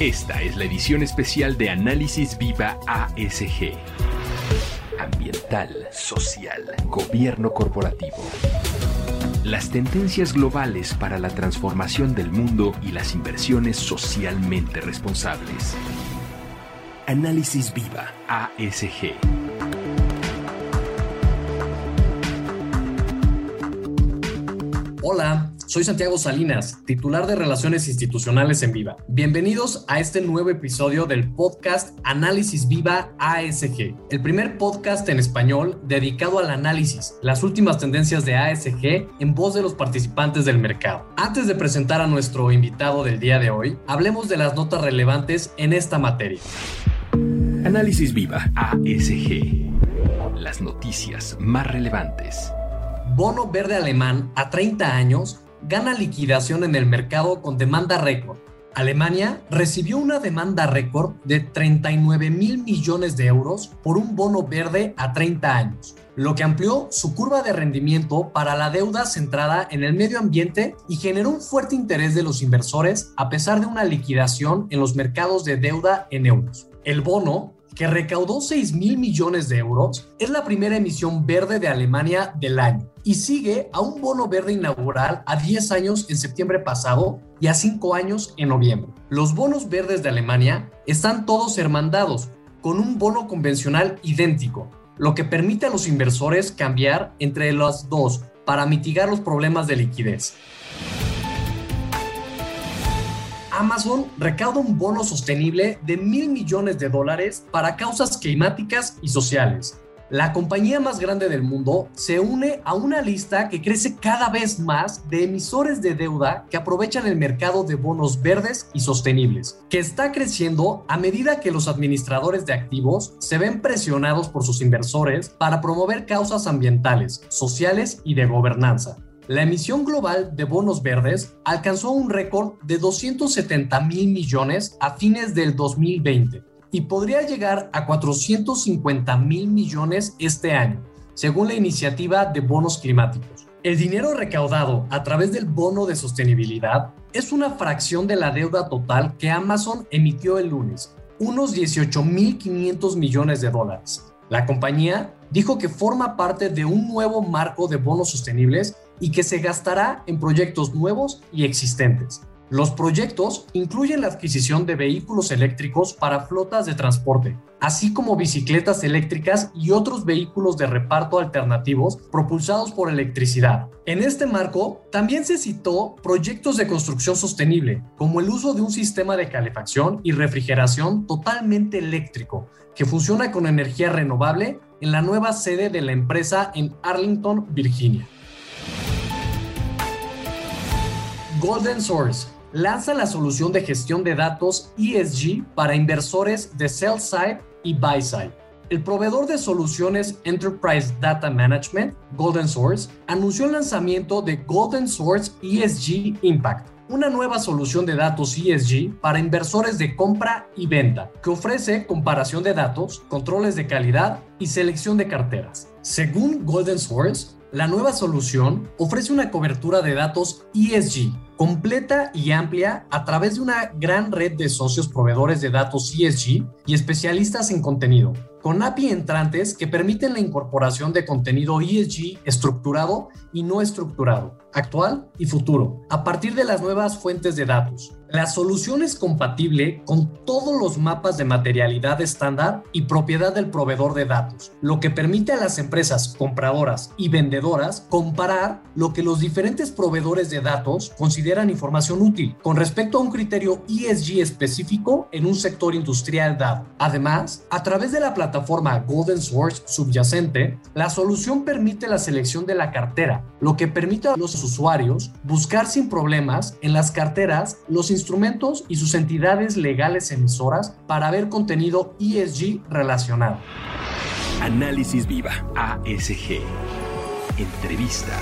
Esta es la edición especial de Análisis Viva ASG. Ambiental, social, gobierno corporativo. Las tendencias globales para la transformación del mundo y las inversiones socialmente responsables. Análisis Viva ASG. Hola, soy Santiago Salinas, titular de Relaciones Institucionales en Viva. Bienvenidos a este nuevo episodio del podcast Análisis Viva ASG, el primer podcast en español dedicado al análisis, las últimas tendencias de ASG en voz de los participantes del mercado. Antes de presentar a nuestro invitado del día de hoy, hablemos de las notas relevantes en esta materia. Análisis Viva ASG. Las noticias más relevantes bono verde alemán a 30 años gana liquidación en el mercado con demanda récord. Alemania recibió una demanda récord de 39 mil millones de euros por un bono verde a 30 años, lo que amplió su curva de rendimiento para la deuda centrada en el medio ambiente y generó un fuerte interés de los inversores a pesar de una liquidación en los mercados de deuda en euros. El bono que recaudó 6 mil millones de euros, es la primera emisión verde de Alemania del año y sigue a un bono verde inaugural a 10 años en septiembre pasado y a 5 años en noviembre. Los bonos verdes de Alemania están todos hermandados con un bono convencional idéntico, lo que permite a los inversores cambiar entre los dos para mitigar los problemas de liquidez. Amazon recauda un bono sostenible de mil millones de dólares para causas climáticas y sociales. La compañía más grande del mundo se une a una lista que crece cada vez más de emisores de deuda que aprovechan el mercado de bonos verdes y sostenibles, que está creciendo a medida que los administradores de activos se ven presionados por sus inversores para promover causas ambientales, sociales y de gobernanza. La emisión global de bonos verdes alcanzó un récord de 270 mil millones a fines del 2020 y podría llegar a 450 mil millones este año, según la iniciativa de bonos climáticos. El dinero recaudado a través del bono de sostenibilidad es una fracción de la deuda total que Amazon emitió el lunes, unos 18.500 millones de dólares. La compañía dijo que forma parte de un nuevo marco de bonos sostenibles y que se gastará en proyectos nuevos y existentes. Los proyectos incluyen la adquisición de vehículos eléctricos para flotas de transporte, así como bicicletas eléctricas y otros vehículos de reparto alternativos propulsados por electricidad. En este marco, también se citó proyectos de construcción sostenible, como el uso de un sistema de calefacción y refrigeración totalmente eléctrico, que funciona con energía renovable en la nueva sede de la empresa en Arlington, Virginia. Golden Source lanza la solución de gestión de datos ESG para inversores de sell side y buy side. El proveedor de soluciones Enterprise Data Management, Golden Source, anunció el lanzamiento de Golden Source ESG Impact, una nueva solución de datos ESG para inversores de compra y venta, que ofrece comparación de datos, controles de calidad y selección de carteras. Según Golden Source, la nueva solución ofrece una cobertura de datos ESG completa y amplia a través de una gran red de socios proveedores de datos ESG y especialistas en contenido, con API entrantes que permiten la incorporación de contenido ESG estructurado y no estructurado, actual y futuro, a partir de las nuevas fuentes de datos. La solución es compatible con todos los mapas de materialidad estándar y propiedad del proveedor de datos, lo que permite a las empresas compradoras y vendedoras comparar lo que los diferentes proveedores de datos consideran información útil con respecto a un criterio ESG específico en un sector industrial dado. Además, a través de la plataforma Golden Source subyacente, la solución permite la selección de la cartera, lo que permite a los usuarios buscar sin problemas en las carteras los instrumentos y sus entidades legales emisoras para ver contenido ESG relacionado. Análisis Viva, ASG. Entrevista.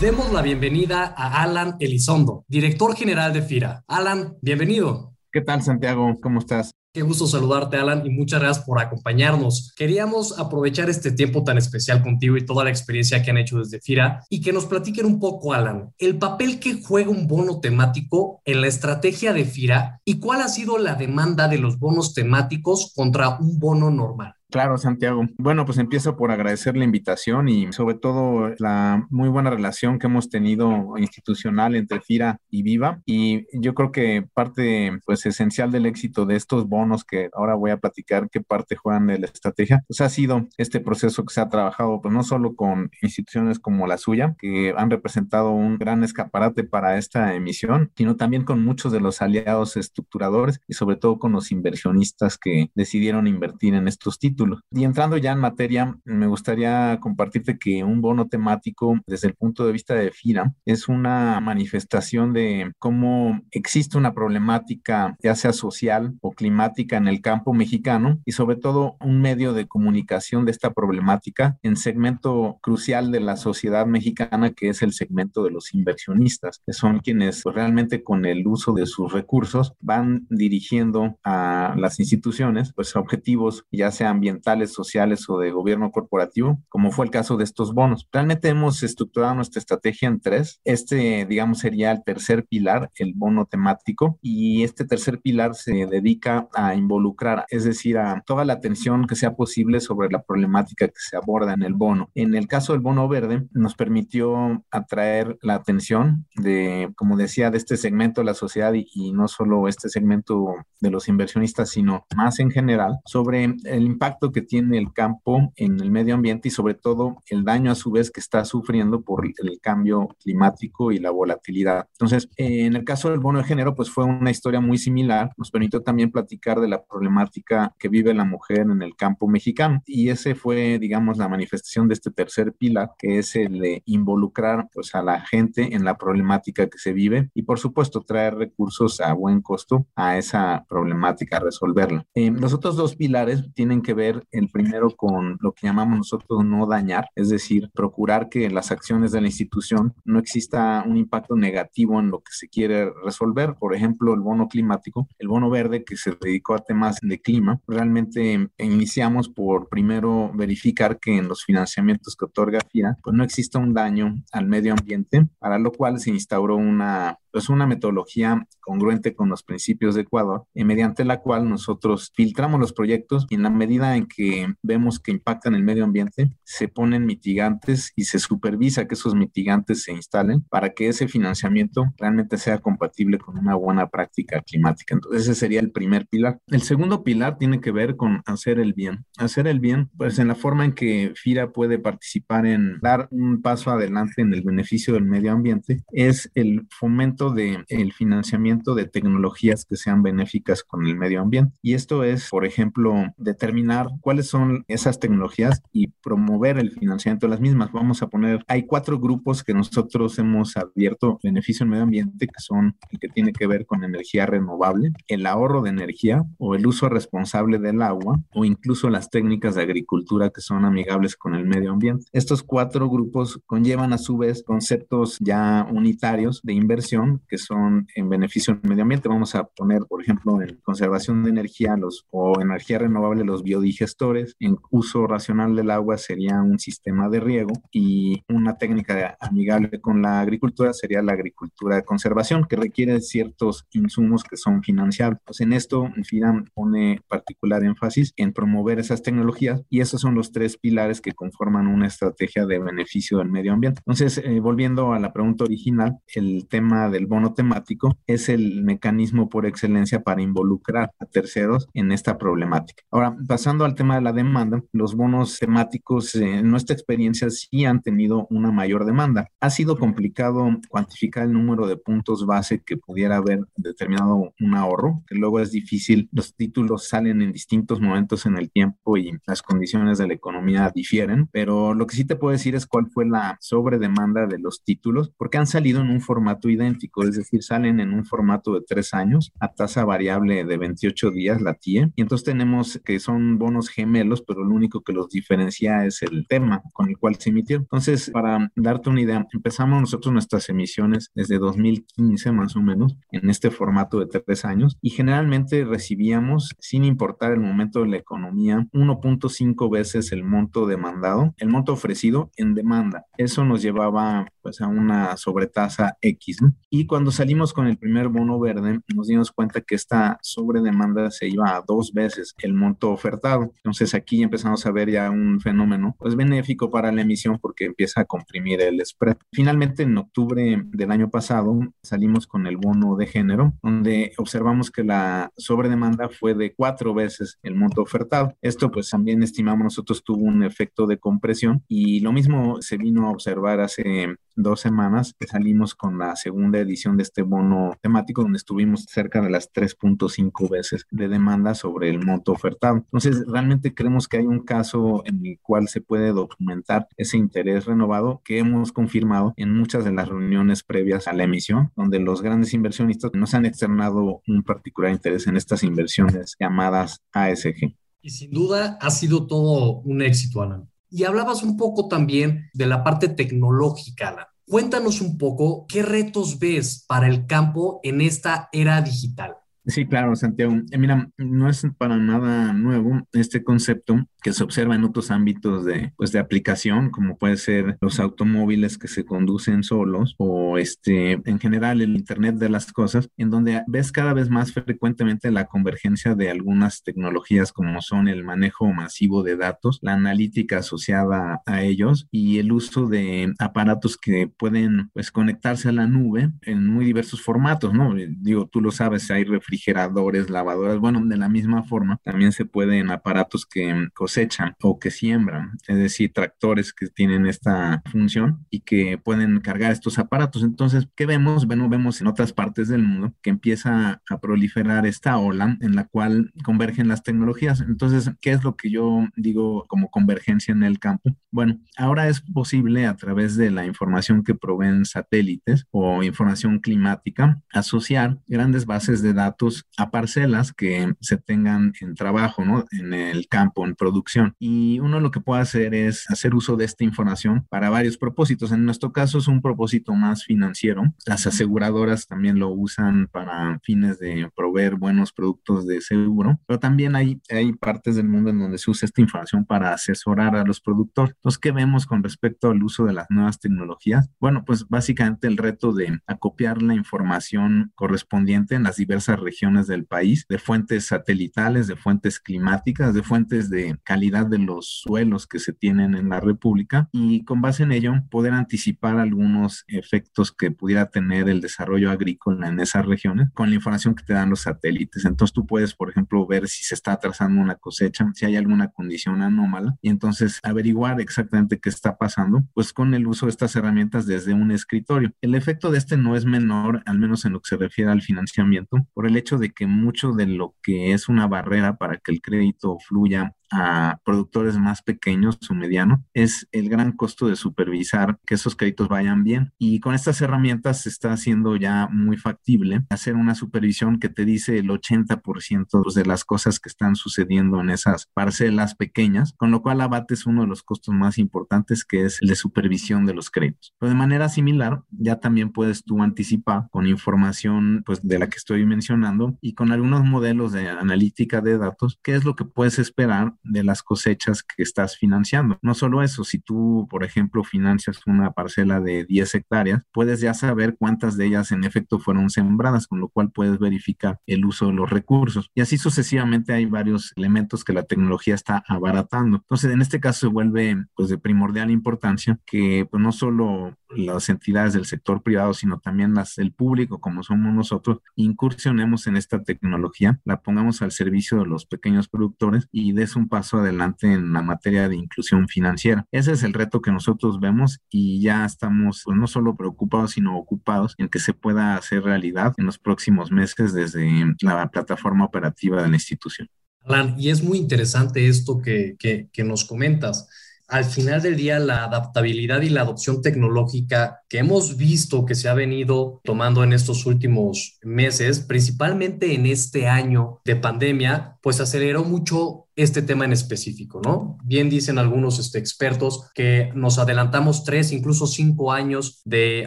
Demos la bienvenida a Alan Elizondo, director general de FIRA. Alan, bienvenido. ¿Qué tal, Santiago? ¿Cómo estás? Qué gusto saludarte, Alan, y muchas gracias por acompañarnos. Queríamos aprovechar este tiempo tan especial contigo y toda la experiencia que han hecho desde FIRA y que nos platiquen un poco, Alan, el papel que juega un bono temático en la estrategia de FIRA y cuál ha sido la demanda de los bonos temáticos contra un bono normal. Claro, Santiago. Bueno, pues empiezo por agradecer la invitación y sobre todo la muy buena relación que hemos tenido institucional entre FIRA y Viva. Y yo creo que parte pues esencial del éxito de estos bonos que ahora voy a platicar qué parte juegan de la estrategia, pues ha sido este proceso que se ha trabajado pues no solo con instituciones como la suya, que han representado un gran escaparate para esta emisión, sino también con muchos de los aliados estructuradores y sobre todo con los inversionistas que decidieron invertir en estos títulos y entrando ya en materia, me gustaría compartirte que un bono temático desde el punto de vista de FIRA es una manifestación de cómo existe una problemática, ya sea social o climática en el campo mexicano y sobre todo un medio de comunicación de esta problemática en segmento crucial de la sociedad mexicana que es el segmento de los inversionistas, que son quienes realmente con el uso de sus recursos van dirigiendo a las instituciones pues objetivos ya sean ambientales, sociales o de gobierno corporativo, como fue el caso de estos bonos. Realmente hemos estructurado nuestra estrategia en tres. Este, digamos, sería el tercer pilar, el bono temático, y este tercer pilar se dedica a involucrar, es decir, a toda la atención que sea posible sobre la problemática que se aborda en el bono. En el caso del bono verde, nos permitió atraer la atención de, como decía, de este segmento de la sociedad y, y no solo este segmento de los inversionistas, sino más en general, sobre el impacto que tiene el campo en el medio ambiente y sobre todo el daño a su vez que está sufriendo por el cambio climático y la volatilidad. Entonces, en el caso del bono de género, pues fue una historia muy similar. Nos permitió también platicar de la problemática que vive la mujer en el campo mexicano y ese fue, digamos, la manifestación de este tercer pilar, que es el de involucrar pues a la gente en la problemática que se vive y por supuesto traer recursos a buen costo a esa problemática, resolverla. Eh, los otros dos pilares tienen que ver el primero con lo que llamamos nosotros no dañar, es decir, procurar que las acciones de la institución no exista un impacto negativo en lo que se quiere resolver. Por ejemplo, el bono climático, el bono verde que se dedicó a temas de clima, realmente iniciamos por primero verificar que en los financiamientos que otorga FIRA, pues no exista un daño al medio ambiente, para lo cual se instauró una es una metodología congruente con los principios de Ecuador, eh, mediante la cual nosotros filtramos los proyectos y en la medida en que vemos que impactan el medio ambiente, se ponen mitigantes y se supervisa que esos mitigantes se instalen para que ese financiamiento realmente sea compatible con una buena práctica climática. Entonces ese sería el primer pilar. El segundo pilar tiene que ver con hacer el bien. Hacer el bien, pues en la forma en que FIRA puede participar en dar un paso adelante en el beneficio del medio ambiente, es el fomento de el financiamiento de tecnologías que sean benéficas con el medio ambiente. Y esto es, por ejemplo, determinar cuáles son esas tecnologías y promover el financiamiento de las mismas. Vamos a poner, hay cuatro grupos que nosotros hemos abierto beneficio al medio ambiente, que son el que tiene que ver con energía renovable, el ahorro de energía o el uso responsable del agua o incluso las técnicas de agricultura que son amigables con el medio ambiente. Estos cuatro grupos conllevan a su vez conceptos ya unitarios de inversión que son en beneficio del medio ambiente. Vamos a poner, por ejemplo, en conservación de energía los, o energía renovable los biodigestores. En uso racional del agua sería un sistema de riego y una técnica amigable con la agricultura sería la agricultura de conservación, que requiere ciertos insumos que son financiables. Pues en esto, FIRAM pone particular énfasis en promover esas tecnologías y esos son los tres pilares que conforman una estrategia de beneficio del medio ambiente. Entonces, eh, volviendo a la pregunta original, el tema del bono temático es el mecanismo por excelencia para involucrar a terceros en esta problemática. Ahora, pasando al tema de la demanda, los bonos temáticos en nuestra experiencia sí han tenido una mayor demanda. Ha sido complicado cuantificar el número de puntos base que pudiera haber determinado un ahorro, que luego es difícil. Los títulos salen en distintos momentos en el tiempo y las condiciones de la economía difieren, pero lo que sí te puedo decir es cuál fue la sobredemanda de los títulos, porque han salido en un formato idéntico es decir, salen en un formato de tres años a tasa variable de 28 días, la TIE, y entonces tenemos que son bonos gemelos, pero lo único que los diferencia es el tema con el cual se emitió. Entonces, para darte una idea, empezamos nosotros nuestras emisiones desde 2015 más o menos en este formato de tres años y generalmente recibíamos, sin importar el momento de la economía, 1.5 veces el monto demandado, el monto ofrecido en demanda. Eso nos llevaba pues a una sobretasa X. Y cuando salimos con el primer bono verde, nos dimos cuenta que esta sobredemanda se iba a dos veces el monto ofertado. Entonces aquí empezamos a ver ya un fenómeno pues benéfico para la emisión porque empieza a comprimir el spread. Finalmente en octubre del año pasado salimos con el bono de género donde observamos que la sobredemanda fue de cuatro veces el monto ofertado. Esto pues también estimamos nosotros tuvo un efecto de compresión y lo mismo se vino a observar hace dos semanas salimos con la segunda edición de este bono temático donde estuvimos cerca de las 3.5 veces de demanda sobre el monto ofertado. Entonces, realmente creemos que hay un caso en el cual se puede documentar ese interés renovado que hemos confirmado en muchas de las reuniones previas a la emisión, donde los grandes inversionistas nos han externado un particular interés en estas inversiones llamadas ASG. Y sin duda ha sido todo un éxito, Alan. Y hablabas un poco también de la parte tecnológica. Cuéntanos un poco qué retos ves para el campo en esta era digital. Sí, claro, Santiago. Eh, mira, no es para nada nuevo este concepto que se observa en otros ámbitos de, pues, de aplicación, como puede ser los automóviles que se conducen solos o este, en general el Internet de las cosas, en donde ves cada vez más frecuentemente la convergencia de algunas tecnologías como son el manejo masivo de datos, la analítica asociada a ellos y el uso de aparatos que pueden pues, conectarse a la nube en muy diversos formatos, ¿no? Digo, tú lo sabes, hay refrigeradores, lavadoras, bueno, de la misma forma, también se pueden aparatos que cosechan o que siembran, es decir, tractores que tienen esta función y que pueden cargar estos aparatos. Entonces, ¿qué vemos? Bueno, vemos en otras partes del mundo que empieza a proliferar esta ola en la cual convergen las tecnologías. Entonces, ¿qué es lo que yo digo como convergencia en el campo? Bueno, ahora es posible a través de la información que proveen satélites o información climática asociar grandes bases de datos a parcelas que se tengan en trabajo, ¿no? En el campo, en producción y uno lo que puede hacer es hacer uso de esta información para varios propósitos. En nuestro caso es un propósito más financiero. Las aseguradoras también lo usan para fines de proveer buenos productos de seguro, pero también hay, hay partes del mundo en donde se usa esta información para asesorar a los productores. Entonces, ¿qué vemos con respecto al uso de las nuevas tecnologías? Bueno, pues básicamente el reto de acopiar la información correspondiente en las diversas regiones del país, de fuentes satelitales, de fuentes climáticas, de fuentes de calidad de los suelos que se tienen en la República y con base en ello poder anticipar algunos efectos que pudiera tener el desarrollo agrícola en esas regiones con la información que te dan los satélites. Entonces tú puedes, por ejemplo, ver si se está atrasando una cosecha, si hay alguna condición anómala y entonces averiguar exactamente qué está pasando, pues con el uso de estas herramientas desde un escritorio. El efecto de este no es menor, al menos en lo que se refiere al financiamiento, por el hecho de que mucho de lo que es una barrera para que el crédito fluya a productores más pequeños o medianos es el gran costo de supervisar que esos créditos vayan bien. Y con estas herramientas se está haciendo ya muy factible hacer una supervisión que te dice el 80% de las cosas que están sucediendo en esas parcelas pequeñas, con lo cual abates uno de los costos más importantes que es el de supervisión de los créditos. Pero de manera similar, ya también puedes tú anticipar con información pues de la que estoy mencionando y con algunos modelos de analítica de datos, qué es lo que puedes esperar de las cosechas que estás financiando. No solo eso, si tú, por ejemplo, financias una parcela de 10 hectáreas, puedes ya saber cuántas de ellas en efecto fueron sembradas, con lo cual puedes verificar el uso de los recursos. Y así sucesivamente hay varios elementos que la tecnología está abaratando. Entonces, en este caso se vuelve pues de primordial importancia que pues no solo las entidades del sector privado, sino también las, el público, como somos nosotros, incursionemos en esta tecnología, la pongamos al servicio de los pequeños productores y des un paso adelante en la materia de inclusión financiera. Ese es el reto que nosotros vemos y ya estamos pues, no solo preocupados, sino ocupados en que se pueda hacer realidad en los próximos meses desde la plataforma operativa de la institución. Alan, y es muy interesante esto que, que, que nos comentas al final del día la adaptabilidad y la adopción tecnológica que hemos visto que se ha venido tomando en estos últimos meses, principalmente en este año de pandemia, pues aceleró mucho este tema en específico, ¿no? Bien dicen algunos este, expertos que nos adelantamos tres, incluso cinco años de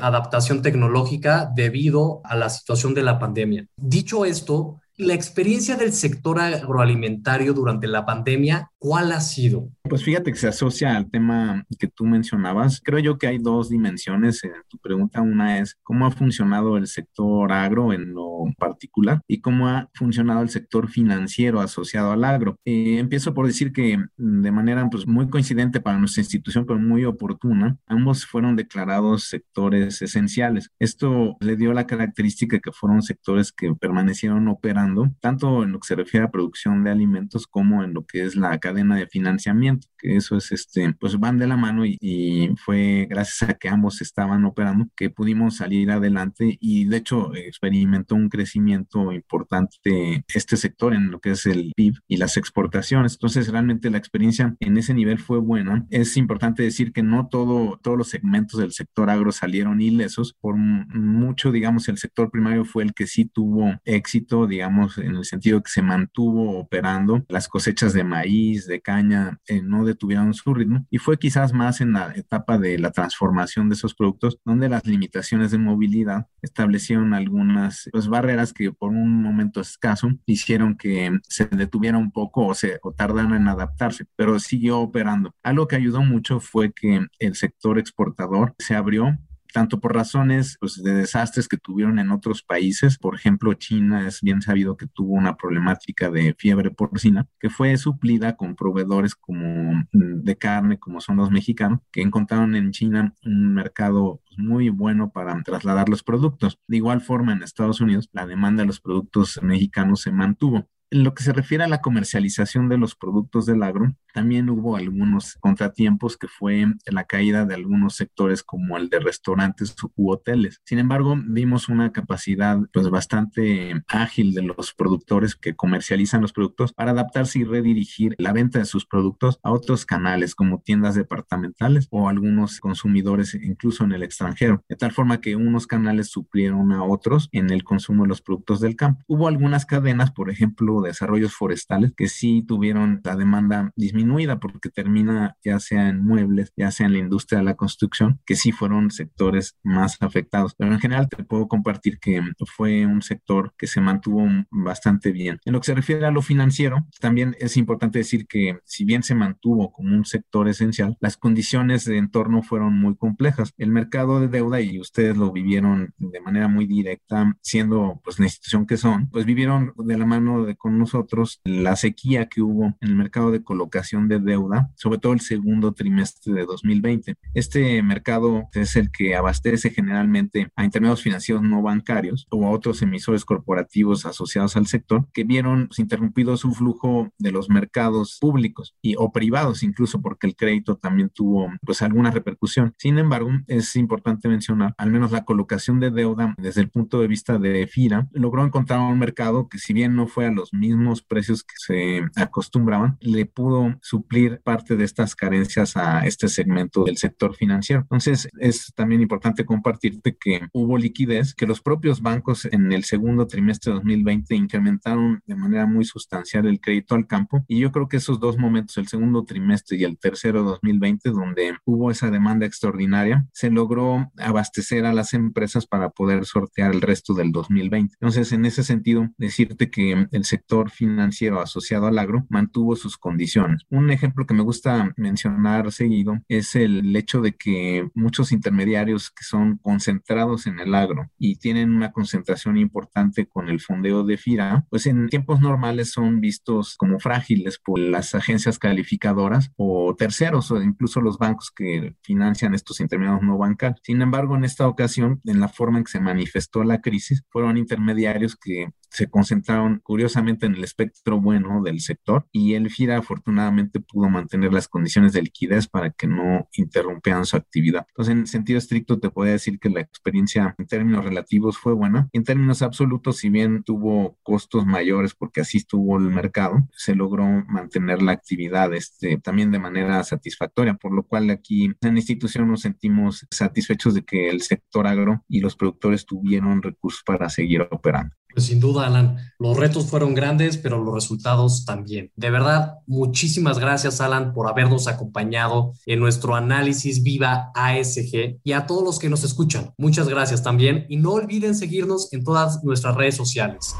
adaptación tecnológica debido a la situación de la pandemia. Dicho esto, la experiencia del sector agroalimentario durante la pandemia, ¿cuál ha sido? Pues fíjate que se asocia al tema que tú mencionabas. Creo yo que hay dos dimensiones en tu pregunta. Una es cómo ha funcionado el sector agro en lo particular y cómo ha funcionado el sector financiero asociado al agro. Eh, empiezo por decir que de manera pues, muy coincidente para nuestra institución, pero muy oportuna, ambos fueron declarados sectores esenciales. Esto le dio la característica que fueron sectores que permanecieron operando tanto en lo que se refiere a producción de alimentos como en lo que es la cadena de financiamiento, que eso es, este, pues van de la mano y, y fue gracias a que ambos estaban operando que pudimos salir adelante y de hecho experimentó un crecimiento importante este sector en lo que es el PIB y las exportaciones. Entonces, realmente la experiencia en ese nivel fue buena. Es importante decir que no todo, todos los segmentos del sector agro salieron ilesos. Por mucho, digamos, el sector primario fue el que sí tuvo éxito, digamos, en el sentido que se mantuvo operando. Las cosechas de maíz, de caña, eh, no detuvieron su ritmo y fue quizás más en la etapa de la transformación de esos productos donde las limitaciones de movilidad establecieron algunas pues, barreras que por un momento escaso hicieron que se detuviera un poco o, se, o tardaran en adaptarse, pero siguió operando. Algo que ayudó mucho fue que el sector exportador se abrió tanto por razones pues, de desastres que tuvieron en otros países. Por ejemplo, China es bien sabido que tuvo una problemática de fiebre porcina que fue suplida con proveedores como mm, de carne, como son los mexicanos, que encontraron en China un mercado pues, muy bueno para trasladar los productos. De igual forma, en Estados Unidos, la demanda de los productos mexicanos se mantuvo. En lo que se refiere a la comercialización de los productos del agro, también hubo algunos contratiempos que fue la caída de algunos sectores como el de restaurantes u hoteles. Sin embargo, vimos una capacidad pues bastante ágil de los productores que comercializan los productos para adaptarse y redirigir la venta de sus productos a otros canales como tiendas departamentales o algunos consumidores incluso en el extranjero, de tal forma que unos canales suplieron a otros en el consumo de los productos del campo. Hubo algunas cadenas, por ejemplo, desarrollos forestales que sí tuvieron la demanda disminuida porque termina ya sea en muebles, ya sea en la industria de la construcción, que sí fueron sectores más afectados. Pero en general te puedo compartir que fue un sector que se mantuvo bastante bien. En lo que se refiere a lo financiero, también es importante decir que si bien se mantuvo como un sector esencial, las condiciones de entorno fueron muy complejas. El mercado de deuda, y ustedes lo vivieron de manera muy directa, siendo pues la institución que son, pues vivieron de la mano de nosotros la sequía que hubo en el mercado de colocación de deuda, sobre todo el segundo trimestre de 2020. Este mercado es el que abastece generalmente a intermediarios financieros no bancarios o a otros emisores corporativos asociados al sector que vieron interrumpido su flujo de los mercados públicos y o privados incluso porque el crédito también tuvo pues alguna repercusión. Sin embargo, es importante mencionar al menos la colocación de deuda desde el punto de vista de FIRA logró encontrar un mercado que si bien no fue a los mismos precios que se acostumbraban, le pudo suplir parte de estas carencias a este segmento del sector financiero. Entonces, es también importante compartirte que hubo liquidez, que los propios bancos en el segundo trimestre de 2020 incrementaron de manera muy sustancial el crédito al campo. Y yo creo que esos dos momentos, el segundo trimestre y el tercero 2020, donde hubo esa demanda extraordinaria, se logró abastecer a las empresas para poder sortear el resto del 2020. Entonces, en ese sentido, decirte que el sector financiero asociado al agro mantuvo sus condiciones. Un ejemplo que me gusta mencionar seguido es el hecho de que muchos intermediarios que son concentrados en el agro y tienen una concentración importante con el fondeo de FIRA, pues en tiempos normales son vistos como frágiles por las agencias calificadoras o terceros o incluso los bancos que financian estos intermediarios no bancarios. Sin embargo, en esta ocasión, en la forma en que se manifestó la crisis, fueron intermediarios que se concentraron curiosamente en el espectro bueno del sector y el FIRA afortunadamente pudo mantener las condiciones de liquidez para que no interrumpieran su actividad. Entonces, en sentido estricto, te podría decir que la experiencia en términos relativos fue buena. En términos absolutos, si bien tuvo costos mayores porque así estuvo el mercado, se logró mantener la actividad este, también de manera satisfactoria, por lo cual aquí en la institución nos sentimos satisfechos de que el sector agro y los productores tuvieron recursos para seguir operando. Pues sin duda, Alan, los retos fueron grandes, pero los resultados también. De verdad, muchísimas gracias, Alan, por habernos acompañado en nuestro análisis Viva ASG y a todos los que nos escuchan. Muchas gracias también y no olviden seguirnos en todas nuestras redes sociales.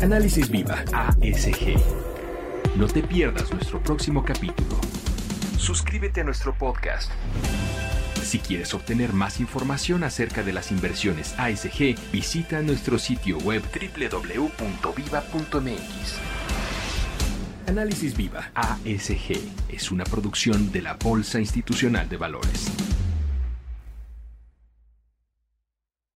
Análisis Viva ASG. No te pierdas nuestro próximo capítulo. Suscríbete a nuestro podcast. Si quieres obtener más información acerca de las inversiones ASG, visita nuestro sitio web www.viva.mx. Análisis Viva ASG es una producción de la Bolsa Institucional de Valores.